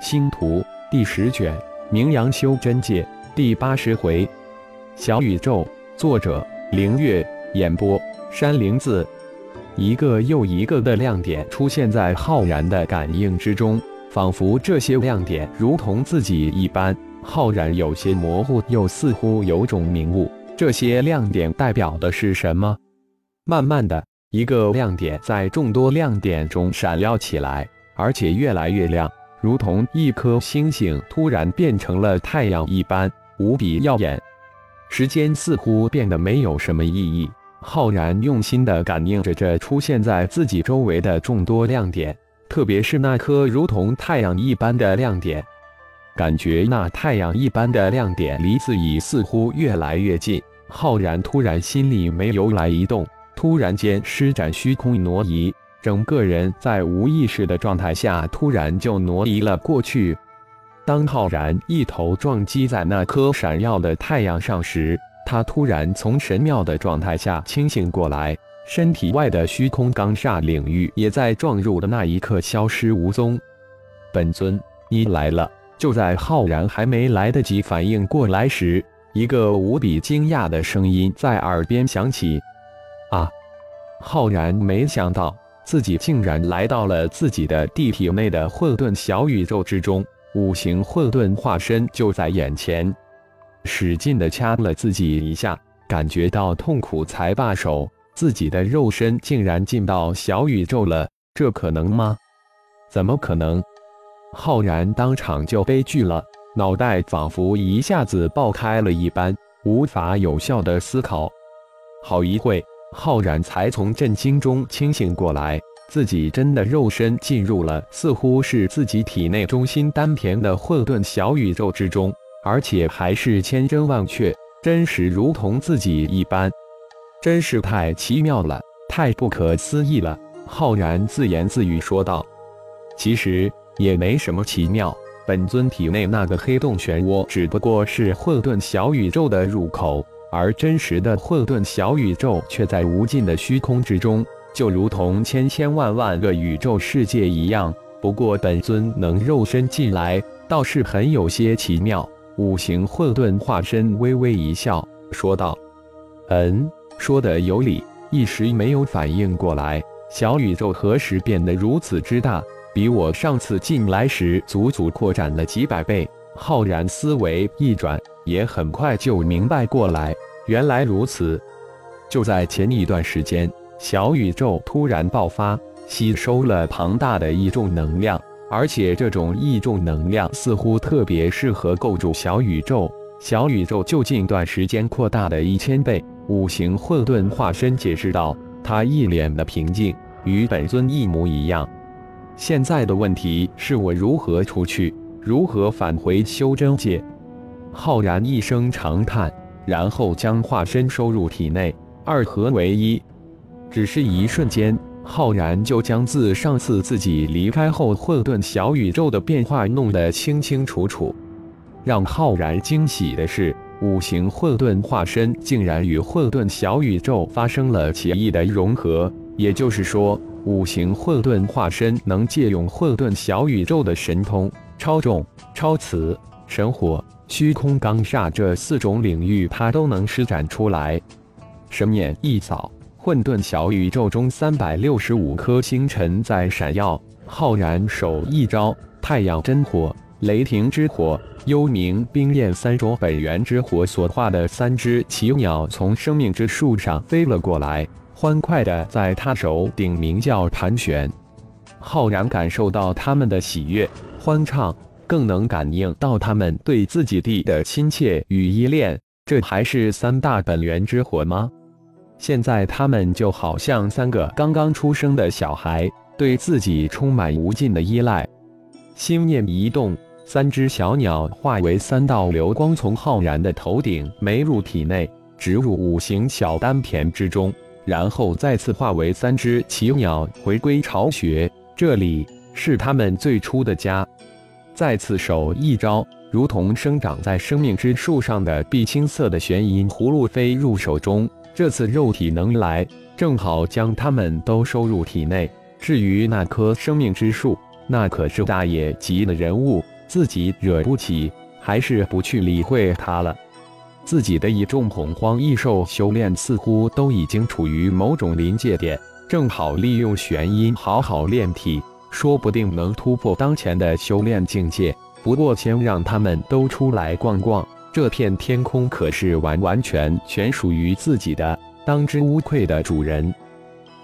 星图第十卷，名扬修真界第八十回，小宇宙，作者：凌月，演播：山灵子。一个又一个的亮点出现在浩然的感应之中，仿佛这些亮点如同自己一般。浩然有些模糊，又似乎有种明悟。这些亮点代表的是什么？慢慢的，一个亮点在众多亮点中闪耀起来，而且越来越亮，如同一颗星星突然变成了太阳一般，无比耀眼。时间似乎变得没有什么意义。浩然用心地感应着这出现在自己周围的众多亮点，特别是那颗如同太阳一般的亮点。感觉那太阳一般的亮点离自己似乎越来越近，浩然突然心里没由来一动，突然间施展虚空挪移，整个人在无意识的状态下突然就挪移了过去。当浩然一头撞击在那颗闪耀的太阳上时，他突然从神妙的状态下清醒过来，身体外的虚空罡煞领域也在撞入的那一刻消失无踪。本尊，你来了。就在浩然还没来得及反应过来时，一个无比惊讶的声音在耳边响起：“啊！”浩然没想到自己竟然来到了自己的地体内的混沌小宇宙之中，五行混沌化身就在眼前，使劲的掐了自己一下，感觉到痛苦才罢手，自己的肉身竟然进到小宇宙了，这可能吗？怎么可能？浩然当场就悲剧了，脑袋仿佛一下子爆开了一般，无法有效的思考。好一会，浩然才从震惊中清醒过来，自己真的肉身进入了似乎是自己体内中心丹田的混沌小宇宙之中，而且还是千真万确，真实如同自己一般，真是太奇妙了，太不可思议了。浩然自言自语说道：“其实。”也没什么奇妙，本尊体内那个黑洞漩涡只不过是混沌小宇宙的入口，而真实的混沌小宇宙却在无尽的虚空之中，就如同千千万万个宇宙世界一样。不过本尊能肉身进来，倒是很有些奇妙。五行混沌化身微微一笑，说道：“嗯，说的有理。”一时没有反应过来，小宇宙何时变得如此之大？比我上次进来时足足扩展了几百倍。浩然思维一转，也很快就明白过来，原来如此。就在前一段时间，小宇宙突然爆发，吸收了庞大的异重能量，而且这种异重能量似乎特别适合构筑小宇宙。小宇宙就近段时间扩大了一千倍。五行混沌化身解释道，他一脸的平静，与本尊一模一样。现在的问题是我如何出去，如何返回修真界？浩然一声长叹，然后将化身收入体内，二合为一。只是一瞬间，浩然就将自上次自己离开后混沌小宇宙的变化弄得清清楚楚。让浩然惊喜的是，五行混沌化身竟然与混沌小宇宙发生了奇异的融合，也就是说。五行混沌化身能借用混沌小宇宙的神通、超重、超磁、神火、虚空罡煞这四种领域，他都能施展出来。神眼一扫，混沌小宇宙中三百六十五颗星辰在闪耀。浩然手一招，太阳真火、雷霆之火、幽冥冰焰三种本源之火所化的三只奇鸟从生命之树上飞了过来。欢快的在他手顶鸣叫盘旋，浩然感受到他们的喜悦欢畅，更能感应到他们对自己地的亲切与依恋。这还是三大本源之火吗？现在他们就好像三个刚刚出生的小孩，对自己充满无尽的依赖。心念一动，三只小鸟化为三道流光，从浩然的头顶没入体内，植入五行小丹田之中。然后再次化为三只奇鸟，回归巢穴。这里是他们最初的家。再次手一招，如同生长在生命之树上的碧青色的玄银葫芦飞入手中。这次肉体能来，正好将他们都收入体内。至于那棵生命之树，那可是大爷级的人物，自己惹不起，还是不去理会他了。自己的一众洪荒异兽修炼似乎都已经处于某种临界点，正好利用玄阴好好炼体，说不定能突破当前的修炼境界。不过，先让他们都出来逛逛，这片天空可是完完全全属于自己的，当之无愧的主人。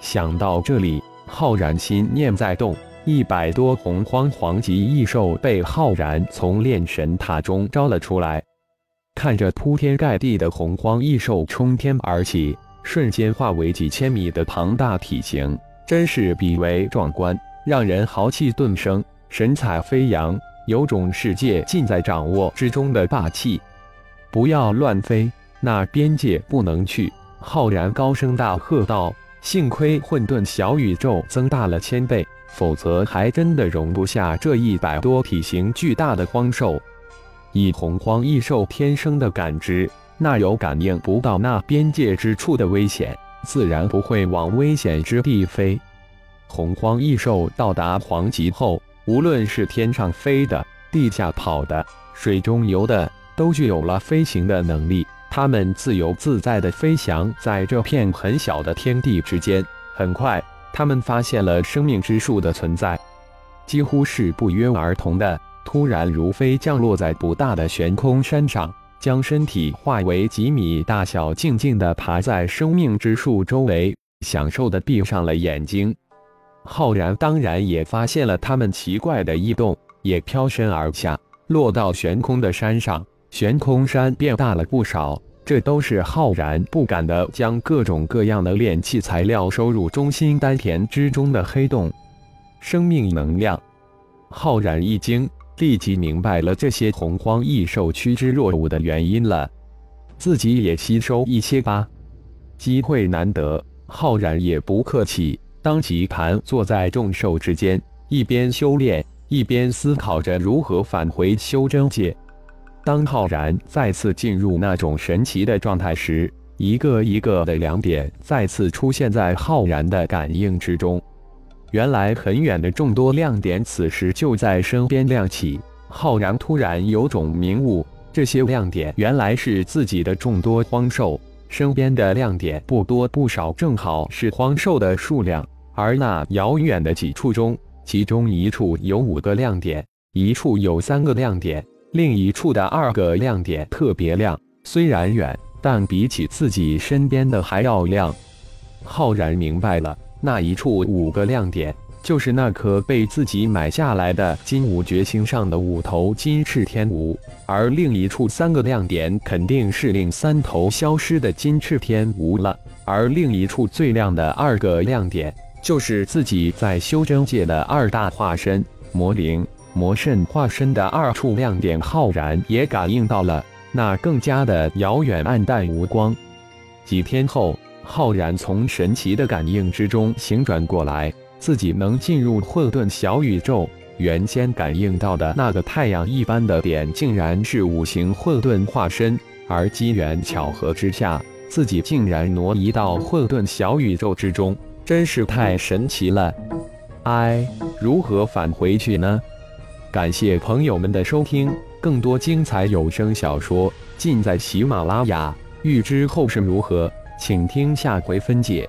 想到这里，浩然心念在动，一百多洪荒黄级异兽被浩然从炼神塔中招了出来。看着铺天盖地的洪荒异兽冲天而起，瞬间化为几千米的庞大体型，真是比为壮观，让人豪气顿生，神采飞扬，有种世界尽在掌握之中的霸气。不要乱飞，那边界不能去！浩然高声大喝道：“幸亏混沌小宇宙增大了千倍，否则还真的容不下这一百多体型巨大的荒兽。”以洪荒异兽天生的感知，那有感应不到那边界之处的危险，自然不会往危险之地飞。洪荒异兽到达黄级后，无论是天上飞的、地下跑的、水中游的，都具有了飞行的能力。它们自由自在地飞翔在这片很小的天地之间。很快，他们发现了生命之树的存在，几乎是不约而同的。突然，如飞降落在不大的悬空山上，将身体化为几米大小，静静地爬在生命之树周围，享受地闭上了眼睛。浩然当然也发现了他们奇怪的异动，也飘身而下，落到悬空的山上。悬空山变大了不少，这都是浩然不敢的将各种各样的炼器材料收入中心丹田之中的黑洞。生命能量，浩然一惊。立即明白了这些洪荒异兽趋之若鹜的原因了，自己也吸收一些吧。机会难得，浩然也不客气，当即盘坐在众兽之间，一边修炼，一边思考着如何返回修真界。当浩然再次进入那种神奇的状态时，一个一个的亮点再次出现在浩然的感应之中。原来很远的众多亮点，此时就在身边亮起。浩然突然有种明悟，这些亮点原来是自己的众多荒兽。身边的亮点不多不少，正好是荒兽的数量。而那遥远的几处中，其中一处有五个亮点，一处有三个亮点，另一处的二个亮点特别亮。虽然远，但比起自己身边的还要亮。浩然明白了。那一处五个亮点，就是那颗被自己买下来的金武绝星上的五头金翅天蜈，而另一处三个亮点肯定是另三头消失的金翅天蜈了。而另一处最亮的二个亮点，就是自己在修真界的二大化身魔灵、魔圣化身的二处亮点。浩然也感应到了那更加的遥远、暗淡无光。几天后。浩然从神奇的感应之中醒转过来，自己能进入混沌小宇宙。原先感应到的那个太阳一般的点，竟然是五行混沌化身。而机缘巧合之下，自己竟然挪移到混沌小宇宙之中，真是太神奇了！哎，如何返回去呢？感谢朋友们的收听，更多精彩有声小说尽在喜马拉雅。欲知后事如何？请听下回分解。